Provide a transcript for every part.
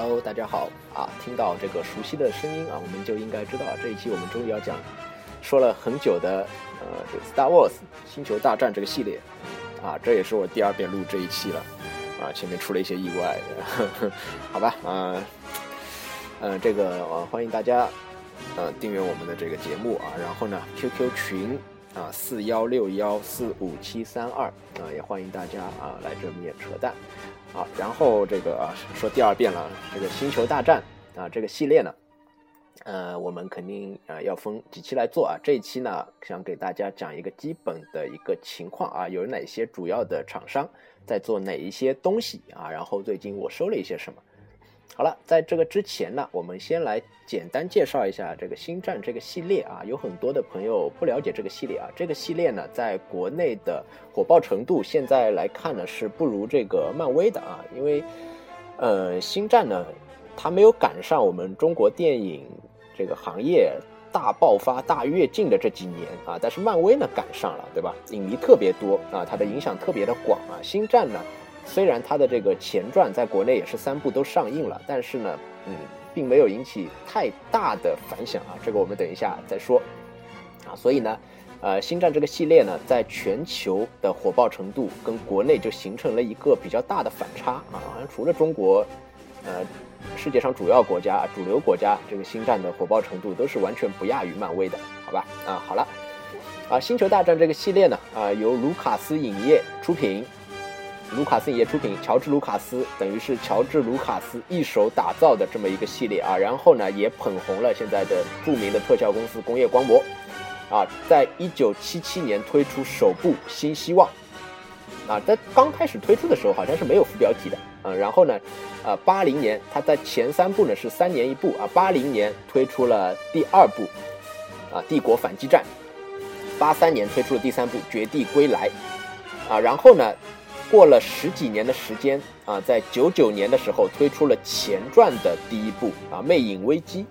Hello，大家好啊！听到这个熟悉的声音啊，我们就应该知道这一期我们终于要讲说了很久的呃这个 Star Wars 星球大战这个系列啊，这也是我第二遍录这一期了啊，前面出了一些意外，呵呵 好吧啊，呃这个呃欢迎大家呃订阅我们的这个节目啊，然后呢 QQ 群啊四幺六幺四五七三二啊也欢迎大家啊来这面扯淡。好，然后这个啊，说第二遍了。这个星球大战啊，这个系列呢，呃，我们肯定啊要分几期来做啊。这一期呢，想给大家讲一个基本的一个情况啊，有哪些主要的厂商在做哪一些东西啊，然后最近我收了一些什么。好了，在这个之前呢，我们先来简单介绍一下这个星战这个系列啊。有很多的朋友不了解这个系列啊。这个系列呢，在国内的火爆程度，现在来看呢是不如这个漫威的啊。因为，呃，星战呢，它没有赶上我们中国电影这个行业大爆发、大跃进的这几年啊。但是漫威呢赶上了，对吧？影迷特别多啊，它的影响特别的广啊。星战呢。虽然它的这个前传在国内也是三部都上映了，但是呢，嗯，并没有引起太大的反响啊。这个我们等一下再说啊。所以呢，呃，星战这个系列呢，在全球的火爆程度跟国内就形成了一个比较大的反差啊。好像除了中国，呃，世界上主要国家、主流国家，这个星战的火爆程度都是完全不亚于漫威的，好吧？啊，好了，啊，星球大战这个系列呢，啊，由卢卡斯影业出品。卢卡斯影业出品，乔治·卢卡斯等于是乔治·卢卡斯一手打造的这么一个系列啊，然后呢也捧红了现在的著名的特效公司工业光魔，啊，在一九七七年推出首部《新希望》，啊，在刚开始推出的时候好像是没有副标题的，嗯，然后呢，呃，八零年它在前三部呢是三年一部啊，八零年推出了第二部，啊，《帝国反击战》，八三年推出了第三部《绝地归来》，啊，然后呢。过了十几年的时间啊，在九九年的时候推出了前传的第一部啊，《魅影危机》，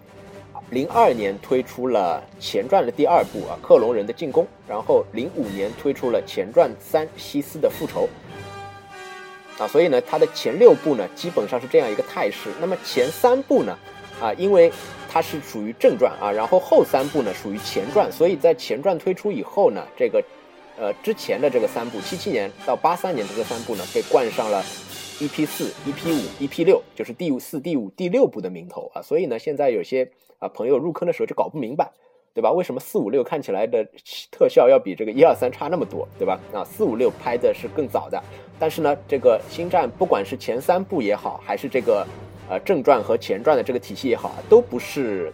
零二年推出了前传的第二部啊，《克隆人的进攻》，然后零五年推出了前传三，《西斯的复仇》啊，所以呢，它的前六部呢基本上是这样一个态势。那么前三部呢，啊，因为它是属于正传啊，然后后三部呢属于前传，所以在前传推出以后呢，这个。呃，之前的这个三部，七七年到八三年的这三部呢，被冠上了 EP 四、EP 五、EP 六，就是第四、第五、第六部的名头啊。所以呢，现在有些啊朋友入坑的时候就搞不明白，对吧？为什么四五六看起来的特效要比这个一二三差那么多，对吧？啊，四五六拍的是更早的，但是呢，这个星战不管是前三部也好，还是这个呃正传和前传的这个体系也好啊，都不是。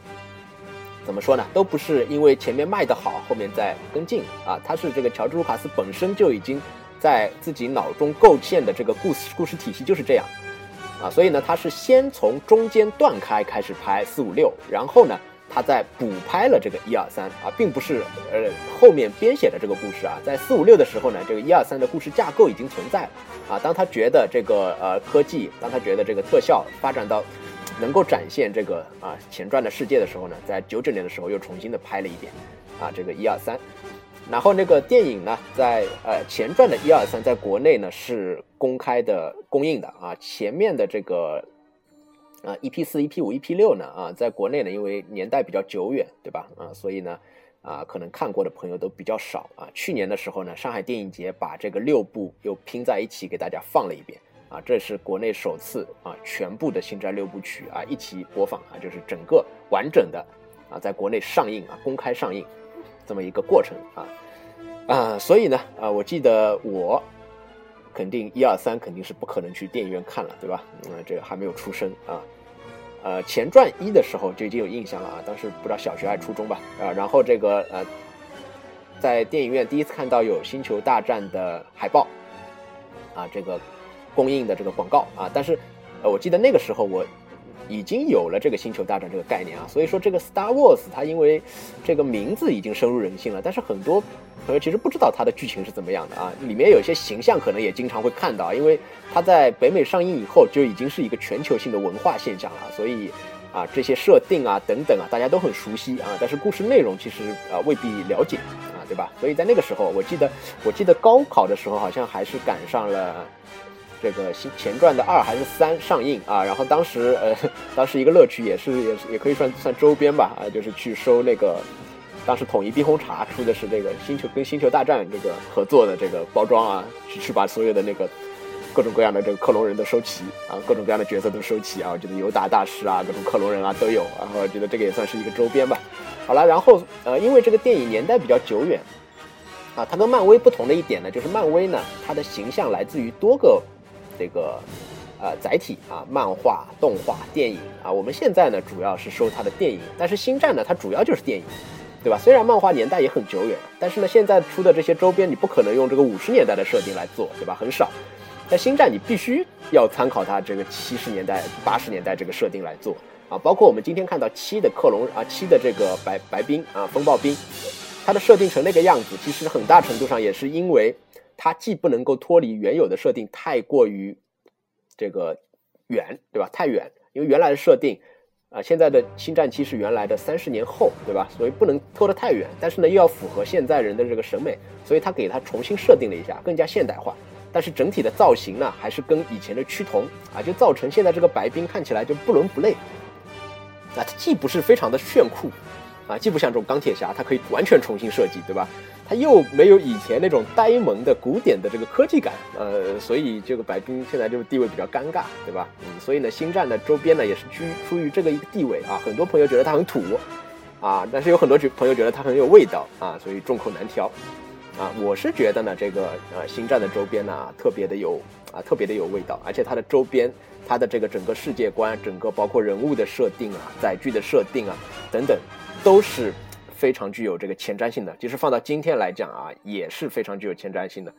怎么说呢？都不是因为前面卖得好，后面再跟进啊。他是这个乔治·卢卡斯本身就已经在自己脑中构建的这个故事故事体系就是这样啊，所以呢，他是先从中间断开开始拍四五六，然后呢，他再补拍了这个一二三啊，并不是呃后面编写的这个故事啊。在四五六的时候呢，这个一二三的故事架构已经存在了啊。当他觉得这个呃科技，当他觉得这个特效发展到。能够展现这个啊前传的世界的时候呢，在九九年的时候又重新的拍了一遍，啊这个一二三，然后那个电影呢，在呃前传的一二三在国内呢是公开的公映的啊，前面的这个啊 EP 四 EP 五 EP 六呢啊在国内呢因为年代比较久远对吧啊所以呢啊可能看过的朋友都比较少啊，去年的时候呢上海电影节把这个六部又拼在一起给大家放了一遍。啊，这是国内首次啊，全部的星战六部曲啊一起播放啊，就是整个完整的啊，在国内上映啊，公开上映这么一个过程啊啊，所以呢啊，我记得我肯定一二三肯定是不可能去电影院看了，对吧？嗯，这个还没有出生啊，呃，前传一的时候就已经有印象了啊，当时不知道小学还是初中吧啊，然后这个呃，在电影院第一次看到有星球大战的海报啊，这个。供应的这个广告啊，但是，呃，我记得那个时候我已经有了这个星球大战这个概念啊，所以说这个 Star Wars 它因为这个名字已经深入人心了，但是很多朋友其实不知道它的剧情是怎么样的啊，里面有些形象可能也经常会看到，因为它在北美上映以后就已经是一个全球性的文化现象了，所以啊这些设定啊等等啊大家都很熟悉啊，但是故事内容其实啊未必了解啊，对吧？所以在那个时候，我记得我记得高考的时候好像还是赶上了。这个新前传的二还是三上映啊，然后当时呃，当时一个乐趣也是也是也可以算算周边吧啊，就是去收那个当时统一冰红茶出的是这个星球跟星球大战这个合作的这个包装啊，去去把所有的那个各种各样的这个克隆人都收齐啊，各种各样的角色都收齐啊，我觉得尤达大师啊，各种克隆人啊都有，然后我觉得这个也算是一个周边吧。好了，然后呃，因为这个电影年代比较久远啊，它跟漫威不同的一点呢，就是漫威呢，它的形象来自于多个。这个呃载体啊，漫画、动画、电影啊，我们现在呢主要是收它的电影，但是星战呢它主要就是电影，对吧？虽然漫画年代也很久远，但是呢现在出的这些周边你不可能用这个五十年代的设定来做，对吧？很少。但星战你必须要参考它这个七十年代、八十年代这个设定来做啊，包括我们今天看到七的克隆啊，七的这个白白兵啊，风暴兵，它的设定成那个样子，其实很大程度上也是因为。它既不能够脱离原有的设定太过于这个远，对吧？太远，因为原来的设定啊，现在的星战期是原来的三十年后，对吧？所以不能拖得太远，但是呢，又要符合现在人的这个审美，所以他给它重新设定了一下，更加现代化。但是整体的造型呢，还是跟以前的趋同啊，就造成现在这个白冰看起来就不伦不类。啊，它既不是非常的炫酷啊，既不像这种钢铁侠，它可以完全重新设计，对吧？它又没有以前那种呆萌的古典的这个科技感，呃，所以这个白冰现在就是地位比较尴尬，对吧？嗯，所以呢，星战的周边呢也是居出于这个一个地位啊，很多朋友觉得它很土，啊，但是有很多朋友觉得它很有味道啊，所以众口难调，啊，我是觉得呢，这个呃星战的周边呢特别的有啊，特别的有味道，而且它的周边，它的这个整个世界观，整个包括人物的设定啊，载具的设定啊等等，都是。非常具有这个前瞻性的，即使放到今天来讲啊，也是非常具有前瞻性的，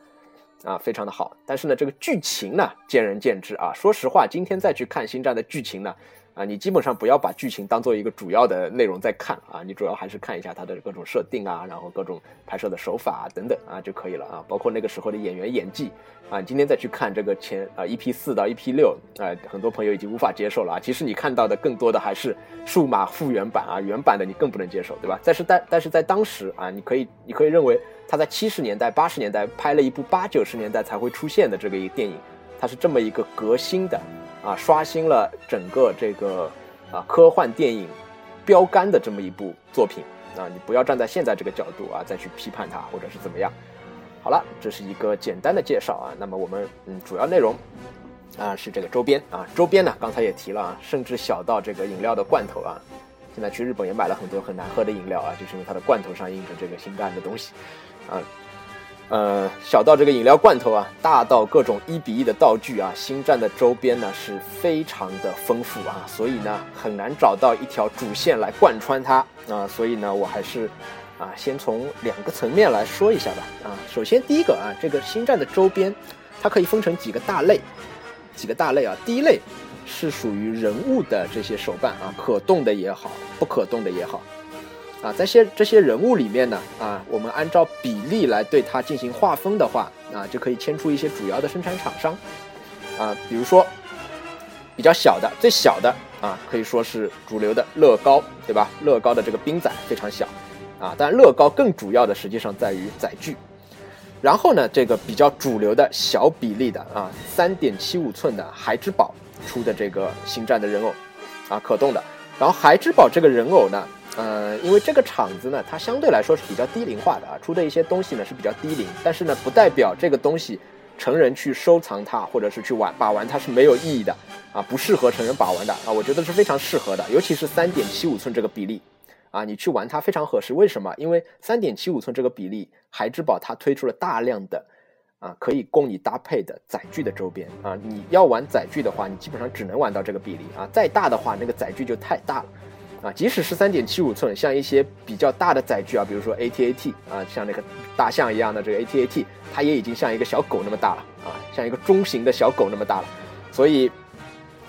啊，非常的好。但是呢，这个剧情呢，见仁见智啊。说实话，今天再去看《星战》的剧情呢。啊，你基本上不要把剧情当做一个主要的内容在看啊，你主要还是看一下它的各种设定啊，然后各种拍摄的手法啊等等啊就可以了啊，包括那个时候的演员演技啊，今天再去看这个前啊 EP 四到 EP 六啊，很多朋友已经无法接受了啊。其实你看到的更多的还是数码复原版啊，原版的你更不能接受，对吧？但是但但是在当时啊，你可以你可以认为他在七十年代八十年代拍了一部八九十年代才会出现的这个一个电影，它是这么一个革新的。啊，刷新了整个这个啊科幻电影标杆的这么一部作品啊，你不要站在现在这个角度啊再去批判它或者是怎么样。好了，这是一个简单的介绍啊。那么我们嗯主要内容啊是这个周边啊，周边呢刚才也提了啊，甚至小到这个饮料的罐头啊，现在去日本也买了很多很难喝的饮料啊，就是因为它的罐头上印着这个新干的东西啊。呃，小到这个饮料罐头啊，大到各种一比一的道具啊，星战的周边呢是非常的丰富啊，所以呢很难找到一条主线来贯穿它啊，所以呢我还是啊先从两个层面来说一下吧啊，首先第一个啊，这个星战的周边它可以分成几个大类，几个大类啊，第一类是属于人物的这些手办啊，可动的也好，不可动的也好。啊，在些这些人物里面呢，啊，我们按照比例来对它进行划分的话，啊，就可以牵出一些主要的生产厂商，啊，比如说比较小的、最小的啊，可以说是主流的乐高，对吧？乐高的这个冰仔非常小，啊，但乐高更主要的实际上在于载具。然后呢，这个比较主流的小比例的啊，三点七五寸的孩之宝出的这个星战的人偶，啊，可动的。然后孩之宝这个人偶呢。呃，因为这个厂子呢，它相对来说是比较低龄化的啊，出的一些东西呢是比较低龄，但是呢，不代表这个东西成人去收藏它或者是去玩把玩它是没有意义的啊，不适合成人把玩的啊，我觉得是非常适合的，尤其是三点七五寸这个比例啊，你去玩它非常合适。为什么？因为三点七五寸这个比例，孩之宝它推出了大量的啊可以供你搭配的载具的周边啊，你要玩载具的话，你基本上只能玩到这个比例啊，再大的话那个载具就太大了。啊，即使是三点七五寸，像一些比较大的载具啊，比如说 ATAT 啊，像那个大象一样的这个 ATAT，它也已经像一个小狗那么大了啊，像一个中型的小狗那么大了。所以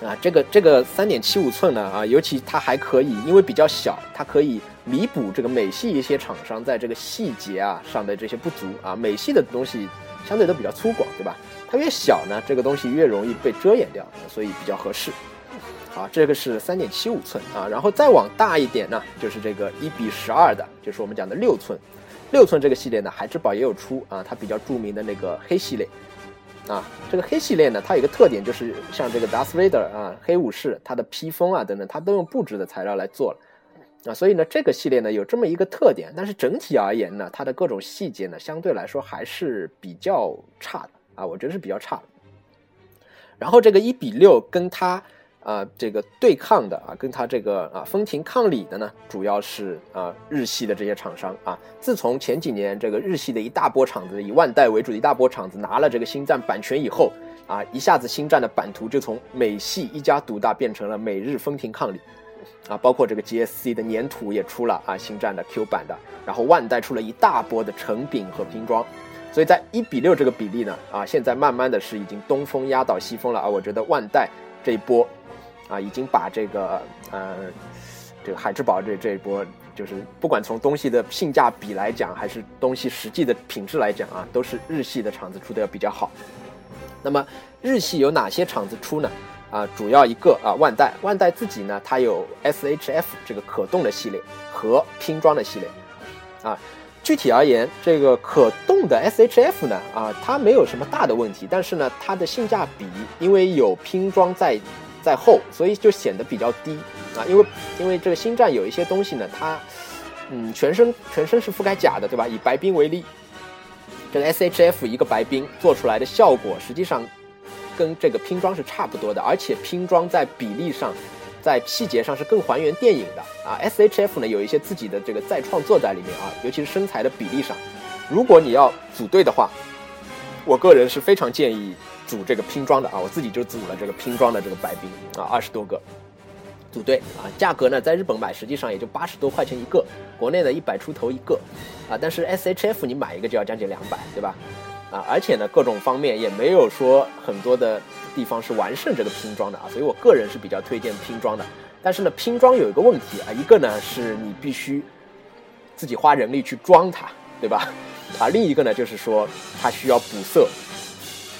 啊，这个这个三点七五寸呢啊，尤其它还可以，因为比较小，它可以弥补这个美系一些厂商在这个细节啊上的这些不足啊。美系的东西相对都比较粗犷，对吧？它越小呢，这个东西越容易被遮掩掉，所以比较合适。啊，这个是三点七五寸啊，然后再往大一点呢，就是这个一比十二的，就是我们讲的六寸。六寸这个系列呢，海之宝也有出啊，它比较著名的那个黑系列啊，这个黑系列呢，它有一个特点，就是像这个 Darth Vader 啊，黑武士，它的披风啊等等，它都用布质的材料来做了啊，所以呢，这个系列呢有这么一个特点，但是整体而言呢，它的各种细节呢，相对来说还是比较差的啊，我觉得是比较差的。然后这个一比六跟它。啊，这个对抗的啊，跟它这个啊风庭抗礼的呢，主要是啊日系的这些厂商啊。自从前几年这个日系的一大波厂子以万代为主的一大波厂子拿了这个星战版权以后啊，一下子星战的版图就从美系一家独大变成了美日风庭抗礼啊，包括这个 GSC 的粘土也出了啊，星战的 Q 版的，然后万代出了一大波的成品和拼装，所以在一比六这个比例呢啊，现在慢慢的是已经东风压倒西风了啊，我觉得万代这一波。啊，已经把这个呃，这个海之宝这这一波，就是不管从东西的性价比来讲，还是东西实际的品质来讲啊，都是日系的厂子出的要比较好。那么日系有哪些厂子出呢？啊，主要一个啊，万代，万代自己呢，它有 SHF 这个可动的系列和拼装的系列。啊，具体而言，这个可动的 SHF 呢，啊，它没有什么大的问题，但是呢，它的性价比因为有拼装在。在后，所以就显得比较低啊，因为因为这个星战有一些东西呢，它嗯全身全身是覆盖甲的，对吧？以白冰为例，这个 SHF 一个白冰做出来的效果，实际上跟这个拼装是差不多的，而且拼装在比例上，在细节上是更还原电影的啊。SHF 呢有一些自己的这个再创作在里面啊，尤其是身材的比例上，如果你要组队的话，我个人是非常建议。组这个拼装的啊，我自己就组了这个拼装的这个白冰啊，二十多个组队啊，价格呢在日本买实际上也就八十多块钱一个，国内呢一百出头一个啊，但是 SHF 你买一个就要将近两百，对吧？啊，而且呢各种方面也没有说很多的地方是完胜这个拼装的啊，所以我个人是比较推荐拼装的。但是呢拼装有一个问题啊，一个呢是你必须自己花人力去装它，对吧？啊，另一个呢就是说它需要补色。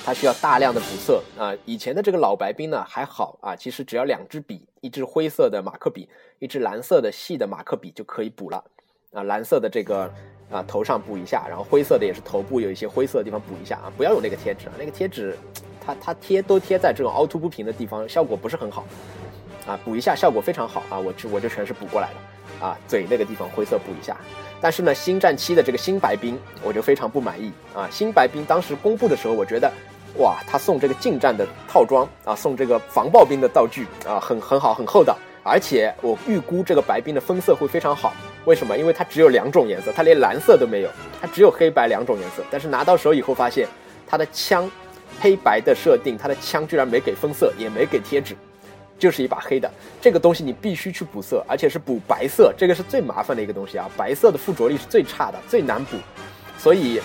它需要大量的补色啊！以前的这个老白冰呢还好啊，其实只要两支笔，一支灰色的马克笔，一支蓝色的细的马克笔就可以补了啊。蓝色的这个啊头上补一下，然后灰色的也是头部有一些灰色的地方补一下啊。不要用那个贴纸啊，那个贴纸它它贴都贴在这种凹凸不平的地方，效果不是很好啊。补一下效果非常好啊，我就我就全是补过来的啊。嘴那个地方灰色补一下，但是呢，星战七的这个新白冰我就非常不满意啊。新白冰当时公布的时候，我觉得。哇，他送这个近战的套装啊，送这个防爆兵的道具啊，很很好，很厚道。而且我预估这个白兵的分色会非常好。为什么？因为它只有两种颜色，它连蓝色都没有，它只有黑白两种颜色。但是拿到手以后发现，它的枪黑白的设定，它的枪居然没给分色，也没给贴纸，就是一把黑的。这个东西你必须去补色，而且是补白色，这个是最麻烦的一个东西啊。白色的附着力是最差的，最难补，所以。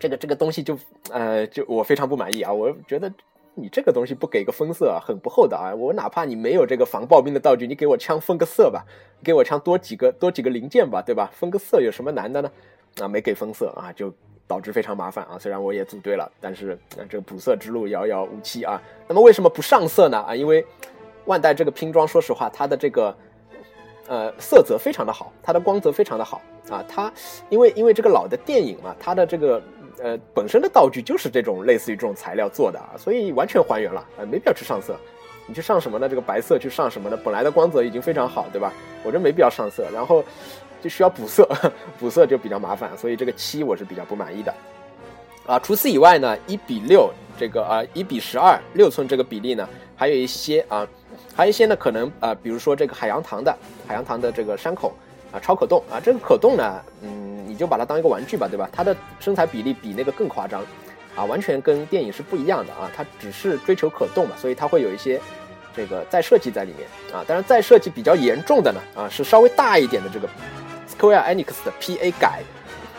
这个这个东西就，呃，就我非常不满意啊！我觉得你这个东西不给个分色，很不厚道啊！我哪怕你没有这个防爆兵的道具，你给我枪分个色吧，给我枪多几个多几个零件吧，对吧？分个色有什么难的呢？啊，没给分色啊，就导致非常麻烦啊！虽然我也组队了，但是这个补色之路遥遥无期啊！那么为什么不上色呢？啊，因为万代这个拼装，说实话，它的这个呃色泽非常的好，它的光泽非常的好啊！它因为因为这个老的电影嘛，它的这个。呃，本身的道具就是这种类似于这种材料做的啊，所以完全还原了，呃，没必要去上色。你去上什么呢？这个白色去上什么呢？本来的光泽已经非常好，对吧？我这没必要上色，然后就需要补色，补色就比较麻烦，所以这个七我是比较不满意的。啊，除此以外呢，一比六这个啊，一比十二六寸这个比例呢，还有一些啊，还有一些呢，可能啊，比如说这个海洋堂的海洋堂的这个山口啊，超可动啊，这个可动呢，嗯。你就把它当一个玩具吧，对吧？它的身材比例比那个更夸张，啊，完全跟电影是不一样的啊。它只是追求可动嘛，所以它会有一些这个再设计在里面啊。当然，再设计比较严重的呢，啊，是稍微大一点的这个 Square Enix 的 PA 改，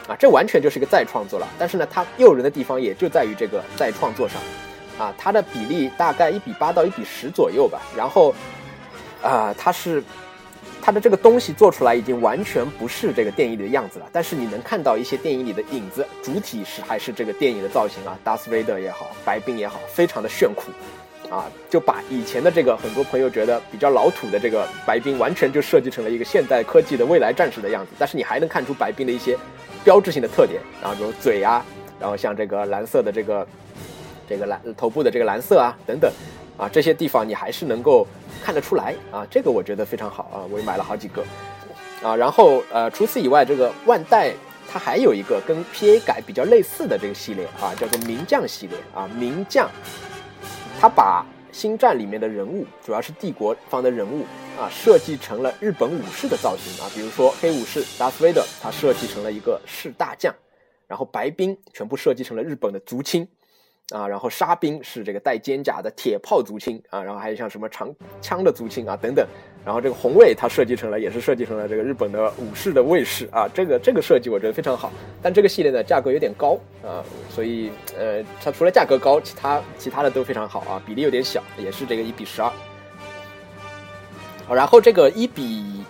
啊，这完全就是一个再创作了。但是呢，它诱人的地方也就在于这个再创作上，啊，它的比例大概一比八到一比十左右吧。然后，啊，它是。它的这个东西做出来已经完全不是这个电影里的样子了，但是你能看到一些电影里的影子，主体是还是这个电影的造型啊，Darth Vader 也好，白冰也好，非常的炫酷，啊，就把以前的这个很多朋友觉得比较老土的这个白冰，完全就设计成了一个现代科技的未来战士的样子。但是你还能看出白冰的一些标志性的特点，然后比如嘴啊，然后像这个蓝色的这个。这个蓝头部的这个蓝色啊等等啊这些地方你还是能够看得出来啊，这个我觉得非常好啊，我也买了好几个啊。然后呃，除此以外，这个万代它还有一个跟 PA 改比较类似的这个系列啊，叫做名将系列啊，名将，它把星战里面的人物，主要是帝国方的人物。啊，设计成了日本武士的造型啊，比如说黑武士达斯维德，他设计成了一个士大将，然后白兵全部设计成了日本的足轻。啊，然后沙兵是这个带肩甲的铁炮族亲啊，然后还有像什么长枪的族亲啊等等，然后这个红卫它设计成了，也是设计成了这个日本的武士的卫士啊，这个这个设计我觉得非常好，但这个系列呢价格有点高啊，所以呃，它除了价格高，其他其他的都非常好啊，比例有点小，也是这个一比十二。然后这个一比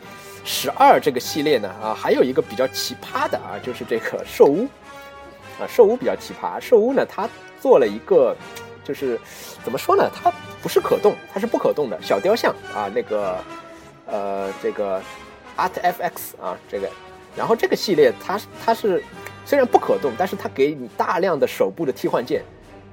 十二这个系列呢，啊，还有一个比较奇葩的啊，就是这个兽屋，啊，兽屋比较奇葩。兽屋呢，它做了一个，就是怎么说呢？它不是可动，它是不可动的小雕像啊，那个呃，这个 ArtFX 啊，这个，然后这个系列它它是虽然不可动，但是它给你大量的手部的替换件。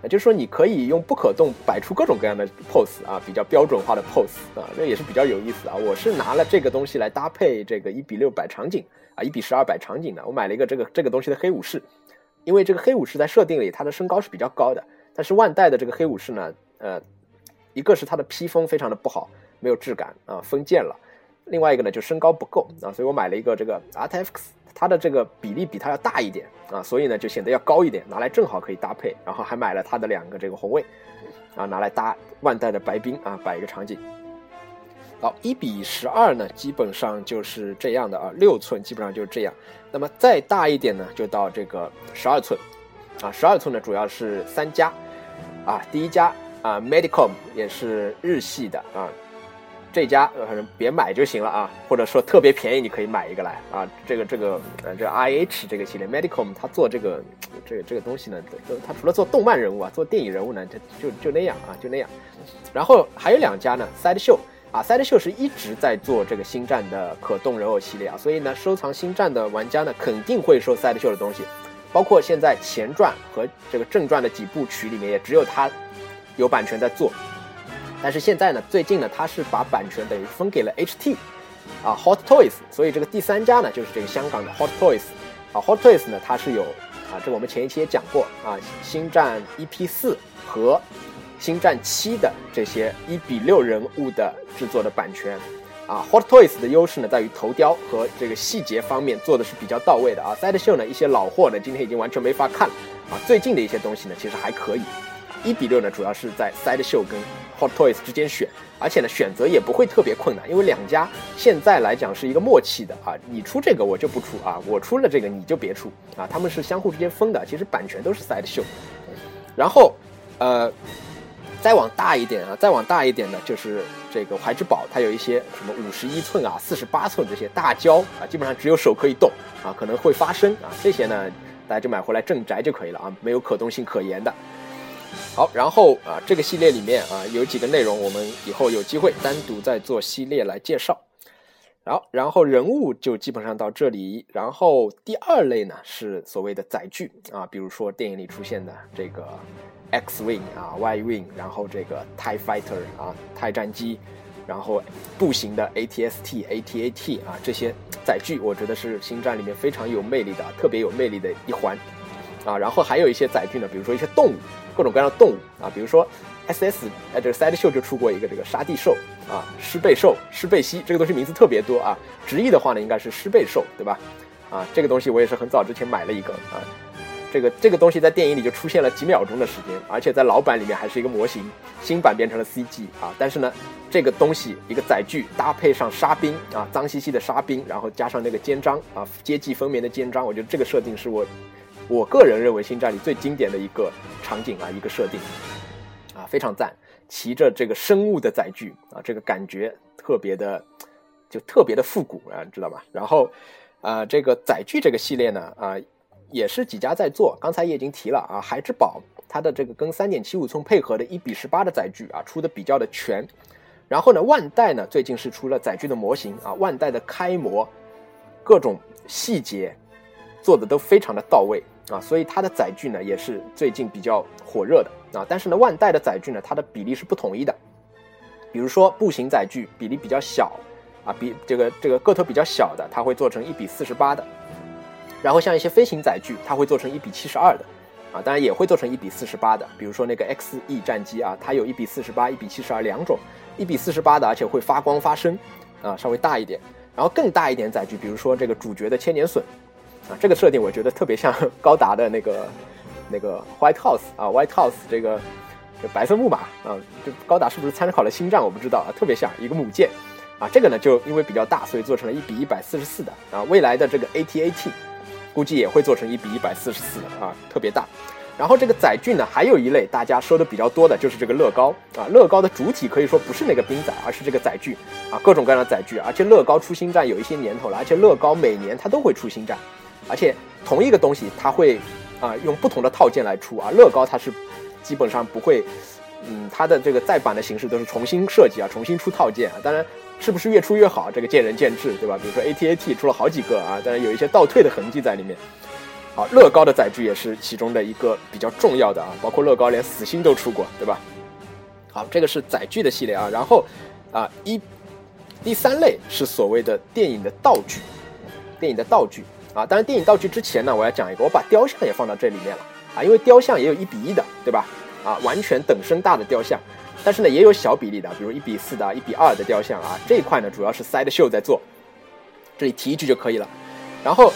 也就是说，你可以用不可动摆出各种各样的 pose 啊，比较标准化的 pose 啊，这也是比较有意思啊。我是拿了这个东西来搭配这个一比六摆场景啊，一比十二摆场景的。我买了一个这个这个东西的黑武士，因为这个黑武士在设定里它的身高是比较高的，但是万代的这个黑武士呢，呃，一个是它的披风非常的不好，没有质感啊，封建了；另外一个呢，就身高不够啊，所以我买了一个这个 RTFX，。它的这个比例比它要大一点啊，所以呢就显得要高一点，拿来正好可以搭配。然后还买了它的两个这个红卫，啊，拿来搭万代的白兵啊，摆一个场景。好，一比十二呢，基本上就是这样的啊，六寸基本上就是这样。那么再大一点呢，就到这个十二寸，啊，十二寸呢主要是三家，啊，第一家啊，Medicom 也是日系的啊。这家反正别买就行了啊，或者说特别便宜，你可以买一个来啊。这个这个呃，这 I H 这个系列，Medicom 它做这个这个这个东西呢，它除了做动漫人物啊，做电影人物呢，就就就那样啊，就那样。然后还有两家呢，Side Show 啊，Side Show 是一直在做这个星战的可动人偶系列啊，所以呢，收藏星战的玩家呢，肯定会收 Side Show 的东西，包括现在前传和这个正传的几部曲里面，也只有它有版权在做。但是现在呢，最近呢，他是把版权等于分给了 HT，啊，Hot Toys，所以这个第三家呢，就是这个香港的 Hot Toys，啊，Hot Toys 呢，它是有，啊，这我们前一期也讲过，啊，星战 EP 四和星战七的这些一比六人物的制作的版权，啊，Hot Toys 的优势呢，在于头雕和这个细节方面做的是比较到位的，啊，Side Show 呢，一些老货呢，今天已经完全没法看了，啊，最近的一些东西呢，其实还可以，一比六呢，主要是在 Side Show 跟 Hot Toys 之间选，而且呢，选择也不会特别困难，因为两家现在来讲是一个默契的。啊，你出这个我就不出啊，我出了这个你就别出。啊，他们是相互之间分的，其实版权都是 Side Show。然后，呃，再往大一点啊，再往大一点呢，就是这个怀之宝，它有一些什么五十一寸啊、四十八寸这些大胶啊，基本上只有手可以动啊，可能会发声啊，这些呢，大家就买回来镇宅就可以了啊，没有可动性可言的。好，然后啊，这个系列里面啊，有几个内容，我们以后有机会单独再做系列来介绍。好，然后人物就基本上到这里。然后第二类呢是所谓的载具啊，比如说电影里出现的这个 X Wing 啊、Y Wing，然后这个 Tie Fighter 啊、泰战机，然后步行的 ATST、ATAT 啊这些载具，我觉得是星战里面非常有魅力的、特别有魅力的一环啊。然后还有一些载具呢，比如说一些动物。各种各样的动物啊，比如说 S S 哎，这个 Side Show 就出过一个这个沙地兽啊，狮背兽、狮背蜥，这个东西名字特别多啊。直译的话呢，应该是狮背兽，对吧？啊，这个东西我也是很早之前买了一个啊。这个这个东西在电影里就出现了几秒钟的时间，而且在老版里面还是一个模型，新版变成了 CG 啊。但是呢，这个东西一个载具搭配上沙兵啊，脏兮兮的沙兵，然后加上那个肩章啊，阶级分明的肩章，我觉得这个设定是我。我个人认为《星战》里最经典的一个场景啊，一个设定，非常赞。骑着这个生物的载具啊，这个感觉特别的，就特别的复古啊，知道吧？然后，啊，这个载具这个系列呢，啊，也是几家在做。刚才也已经提了啊，孩之宝它的这个跟三点七五寸配合的一比十八的载具啊，出的比较的全。然后呢，万代呢最近是出了载具的模型啊，万代的开模，各种细节做的都非常的到位。啊，所以它的载具呢也是最近比较火热的啊，但是呢，万代的载具呢，它的比例是不统一的。比如说步行载具比例比较小，啊，比这个这个个头比较小的，它会做成一比四十八的。然后像一些飞行载具，它会做成一比七十二的，啊，当然也会做成一比四十八的。比如说那个 X E 战机啊，它有一比四十八、一比七十二两种，一比四十八的，而且会发光发声，啊，稍微大一点。然后更大一点载具，比如说这个主角的千年隼，啊，这个设定我觉得特别像 高达的那个那个 White House 啊，White House 这个这白色木马啊，就高达是不是参考了星战我不知道啊，特别像一个母舰，啊，这个呢就因为比较大，所以做成了一比一百四十四的啊，未来的这个 ATAT。估计也会做成一比一百四十四的啊，特别大。然后这个载具呢，还有一类大家说的比较多的，就是这个乐高啊。乐高的主体可以说不是那个冰载，而是这个载具啊，各种各样的载具。而且乐高出星战有一些年头了，而且乐高每年它都会出星战，而且同一个东西它会啊用不同的套件来出啊。乐高它是基本上不会，嗯，它的这个再版的形式都是重新设计啊，重新出套件啊。当然。是不是越出越好？这个见仁见智，对吧？比如说 ATAT 出了好几个啊，当然有一些倒退的痕迹在里面。好，乐高的载具也是其中的一个比较重要的啊，包括乐高连死星都出过，对吧？好，这个是载具的系列啊，然后啊一第三类是所谓的电影的道具，电影的道具啊，当然电影道具之前呢，我要讲一个，我把雕像也放到这里面了啊，因为雕像也有一比一的，对吧？啊，完全等身大的雕像。但是呢，也有小比例的，比如一比四的、一比二的雕像啊，这一块呢主要是 Side Show 在做，这里提一句就可以了。然后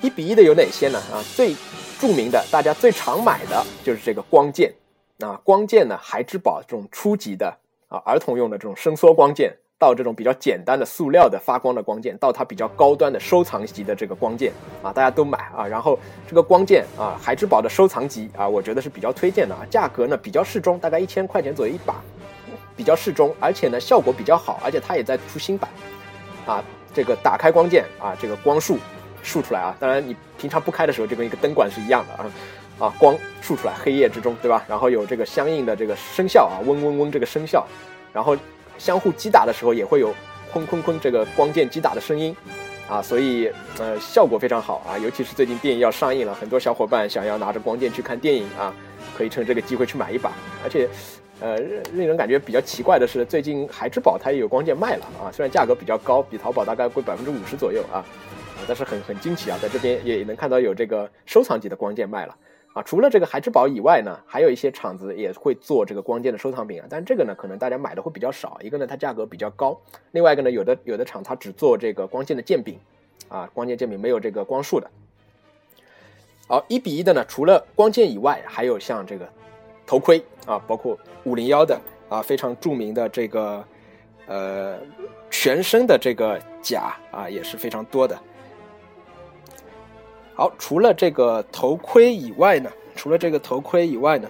一比一的有哪些呢？啊，最著名的、大家最常买的就是这个光剑啊，光剑呢，孩之宝这种初级的啊，儿童用的这种伸缩光剑。到这种比较简单的塑料的发光的光剑，到它比较高端的收藏级的这个光剑啊，大家都买啊。然后这个光剑啊，海之宝的收藏级啊，我觉得是比较推荐的啊。价格呢比较适中，大概一千块钱左右一把，比较适中，而且呢效果比较好，而且它也在出新版啊。这个打开光剑啊，这个光束竖出来啊，当然你平常不开的时候就跟一个灯管是一样的啊啊，光竖出来，黑夜之中对吧？然后有这个相应的这个声效啊，嗡嗡嗡这个声效，然后。相互击打的时候也会有哐哐哐这个光剑击打的声音，啊，所以呃效果非常好啊，尤其是最近电影要上映了，很多小伙伴想要拿着光剑去看电影啊，可以趁这个机会去买一把。而且，呃，令人感觉比较奇怪的是，最近孩之宝它也有光剑卖了啊，虽然价格比较高，比淘宝大概贵百分之五十左右，啊，但是很很惊奇啊，在这边也能看到有这个收藏级的光剑卖了。啊，除了这个孩之宝以外呢，还有一些厂子也会做这个光剑的收藏品啊。但这个呢，可能大家买的会比较少。一个呢，它价格比较高；另外一个呢，有的有的厂它只做这个光剑的剑柄，啊，光剑剑柄没有这个光束的。好，一比一的呢，除了光剑以外，还有像这个头盔啊，包括五零幺的啊，非常著名的这个呃全身的这个甲啊，也是非常多的。好，除了这个头盔以外呢？除了这个头盔以外呢？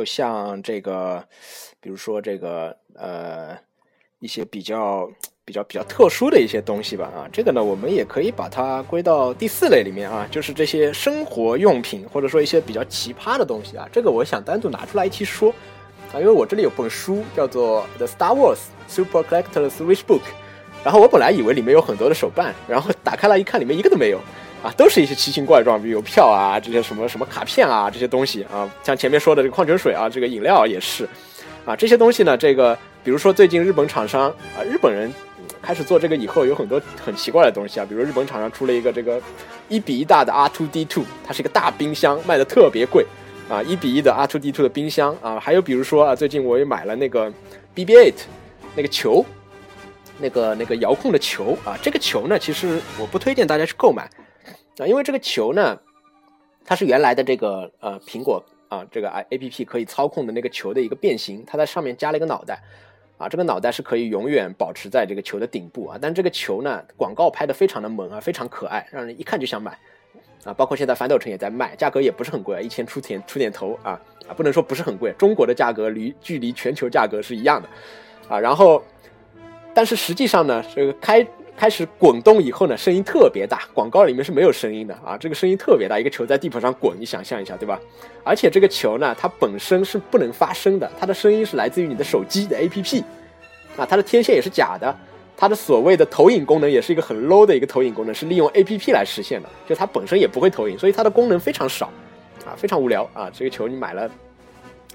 有像这个，比如说这个呃，一些比较比较比较特殊的一些东西吧啊，这个呢，我们也可以把它归到第四类里面啊，就是这些生活用品或者说一些比较奇葩的东西啊，这个我想单独拿出来一起说。啊，因为我这里有本书叫做《The Star Wars Super Collector's Wish Book》，然后我本来以为里面有很多的手办，然后打开来一看，里面一个都没有啊，都是一些奇形怪状，比如邮票啊，这些什么什么卡片啊这些东西啊，像前面说的这个矿泉水啊，这个饮料也是啊，这些东西呢，这个。比如说，最近日本厂商啊，日本人开始做这个以后，有很多很奇怪的东西啊。比如日本厂商出了一个这个一比一大的 R two D two，它是一个大冰箱，卖的特别贵啊。一比一的 R two D two 的冰箱啊，还有比如说啊，最近我也买了那个 BB8 那个球，那个那个遥控的球啊。这个球呢，其实我不推荐大家去购买啊，因为这个球呢，它是原来的这个呃苹果啊这个 A P P 可以操控的那个球的一个变形，它在上面加了一个脑袋。啊，这个脑袋是可以永远保持在这个球的顶部啊，但这个球呢，广告拍的非常的萌啊，非常可爱，让人一看就想买啊。包括现在反斗城也在卖，价格也不是很贵，一千出点出点头啊啊，不能说不是很贵，中国的价格离距离全球价格是一样的啊。然后，但是实际上呢，这个开开始滚动以后呢，声音特别大，广告里面是没有声音的啊，这个声音特别大，一个球在地板上滚，你想象一下，对吧？而且这个球呢，它本身是不能发声的，它的声音是来自于你的手机的 APP。啊，它的天线也是假的，它的所谓的投影功能也是一个很 low 的一个投影功能，是利用 A P P 来实现的，就它本身也不会投影，所以它的功能非常少，啊，非常无聊啊。这个球你买了，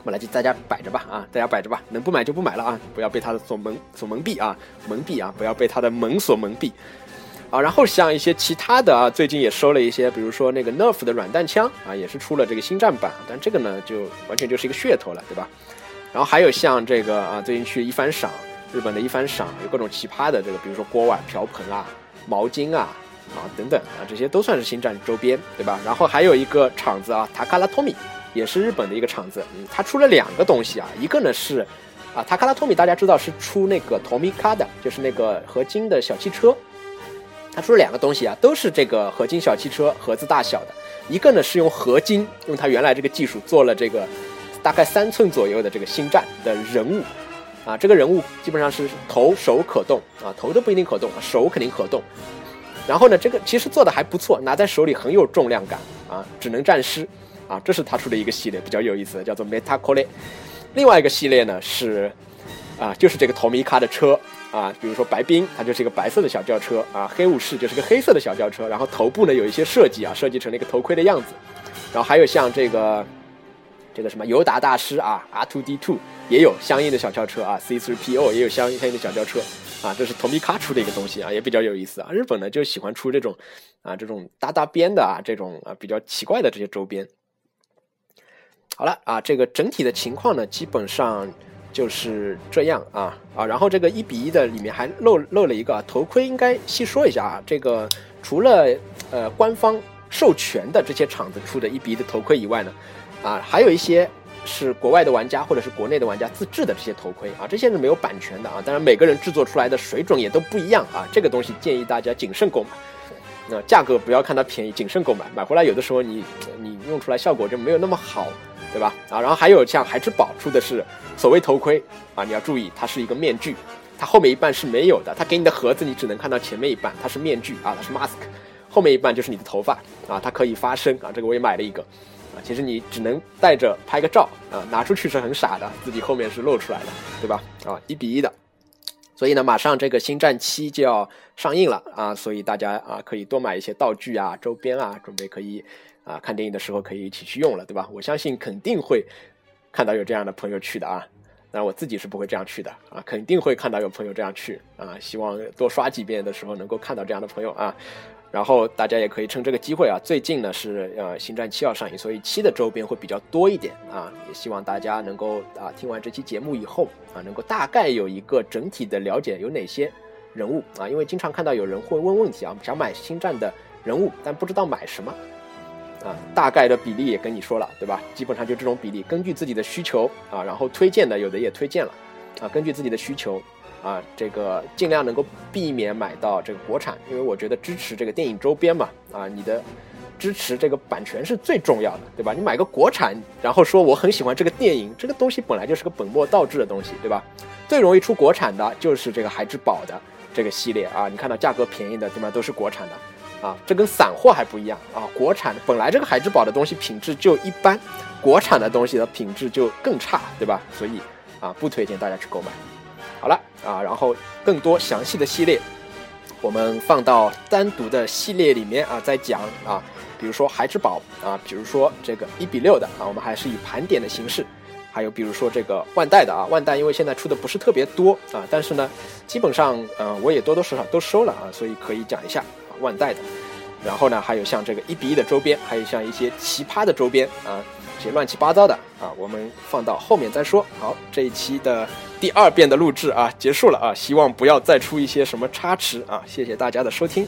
本来就大家摆着吧，啊，大家摆着吧，能不买就不买了啊，不要被它的所蒙所蒙蔽啊，蒙蔽啊，不要被它的萌所蒙蔽啊。然后像一些其他的啊，最近也收了一些，比如说那个 Nerf 的软弹枪啊，也是出了这个星战版，但这个呢就完全就是一个噱头了，对吧？然后还有像这个啊，最近去一番赏。日本的一番赏有各种奇葩的这个，比如说锅碗瓢盆啊、毛巾啊啊等等啊，这些都算是星战周边，对吧？然后还有一个厂子啊，塔卡拉托米也是日本的一个厂子，嗯，它出了两个东西啊，一个呢是啊，塔卡拉托米大家知道是出那个 Tomica 的，就是那个合金的小汽车，它出了两个东西啊，都是这个合金小汽车盒子大小的，一个呢是用合金，用它原来这个技术做了这个大概三寸左右的这个星战的人物。啊，这个人物基本上是头手可动啊，头都不一定可动，手肯定可动。然后呢，这个其实做的还不错，拿在手里很有重量感啊，只能战尸啊，这是他出的一个系列，比较有意思，叫做 Meta Cole。另外一个系列呢是啊，就是这个托米卡的车啊，比如说白冰，它就是一个白色的小轿车啊，黑武士就是个黑色的小轿车，然后头部呢有一些设计啊，设计成了一个头盔的样子。然后还有像这个这个什么尤达大师啊，R2D2。也有相应的小轿车啊，C3PO 也有相应相应的小轿车啊，这是 Tomica 出的一个东西啊，也比较有意思啊。日本呢就喜欢出这种啊这种搭搭边的啊这种啊比较奇怪的这些周边。好了啊，这个整体的情况呢基本上就是这样啊啊，然后这个一比一的里面还漏漏了一个啊头盔，应该细说一下啊。这个除了呃官方授权的这些厂子出的一比一的头盔以外呢，啊还有一些。是国外的玩家或者是国内的玩家自制的这些头盔啊，这些是没有版权的啊。当然，每个人制作出来的水准也都不一样啊。这个东西建议大家谨慎购买，那价格不要看它便宜，谨慎购买。买回来有的时候你你用出来效果就没有那么好，对吧？啊，然后还有像孩之宝出的是所谓头盔啊，你要注意，它是一个面具，它后面一半是没有的，它给你的盒子你只能看到前面一半，它是面具啊，它是 mask，后面一半就是你的头发啊，它可以发声啊。这个我也买了一个。啊，其实你只能带着拍个照啊，拿出去是很傻的，自己后面是露出来的，对吧？啊，一比一的，所以呢，马上这个星战七就要上映了啊，所以大家啊可以多买一些道具啊、周边啊，准备可以啊看电影的时候可以一起去用了，对吧？我相信肯定会看到有这样的朋友去的啊，那我自己是不会这样去的啊，肯定会看到有朋友这样去啊，希望多刷几遍的时候能够看到这样的朋友啊。然后大家也可以趁这个机会啊，最近呢是呃《星战七》要上映，所以七的周边会比较多一点啊。也希望大家能够啊听完这期节目以后啊，能够大概有一个整体的了解，有哪些人物啊？因为经常看到有人会问问题啊，想买星战的人物，但不知道买什么啊。大概的比例也跟你说了，对吧？基本上就这种比例，根据自己的需求啊，然后推荐的有的也推荐了啊，根据自己的需求。啊，这个尽量能够避免买到这个国产，因为我觉得支持这个电影周边嘛，啊，你的支持这个版权是最重要的，对吧？你买个国产，然后说我很喜欢这个电影，这个东西本来就是个本末倒置的东西，对吧？最容易出国产的就是这个孩之宝的这个系列啊，你看到价格便宜的基本上都是国产的啊，这跟散货还不一样啊，国产本来这个海之宝的东西品质就一般，国产的东西的品质就更差，对吧？所以啊，不推荐大家去购买。好了啊，然后更多详细的系列，我们放到单独的系列里面啊再讲啊，比如说孩之宝啊，比如说这个一比六的啊，我们还是以盘点的形式。还有比如说这个万代的啊，万代因为现在出的不是特别多啊，但是呢，基本上呃我也多多少少都收了啊，所以可以讲一下万代的。然后呢，还有像这个一比一的周边，还有像一些奇葩的周边啊，这些乱七八糟的啊，我们放到后面再说。好，这一期的第二遍的录制啊结束了啊，希望不要再出一些什么差池啊，谢谢大家的收听。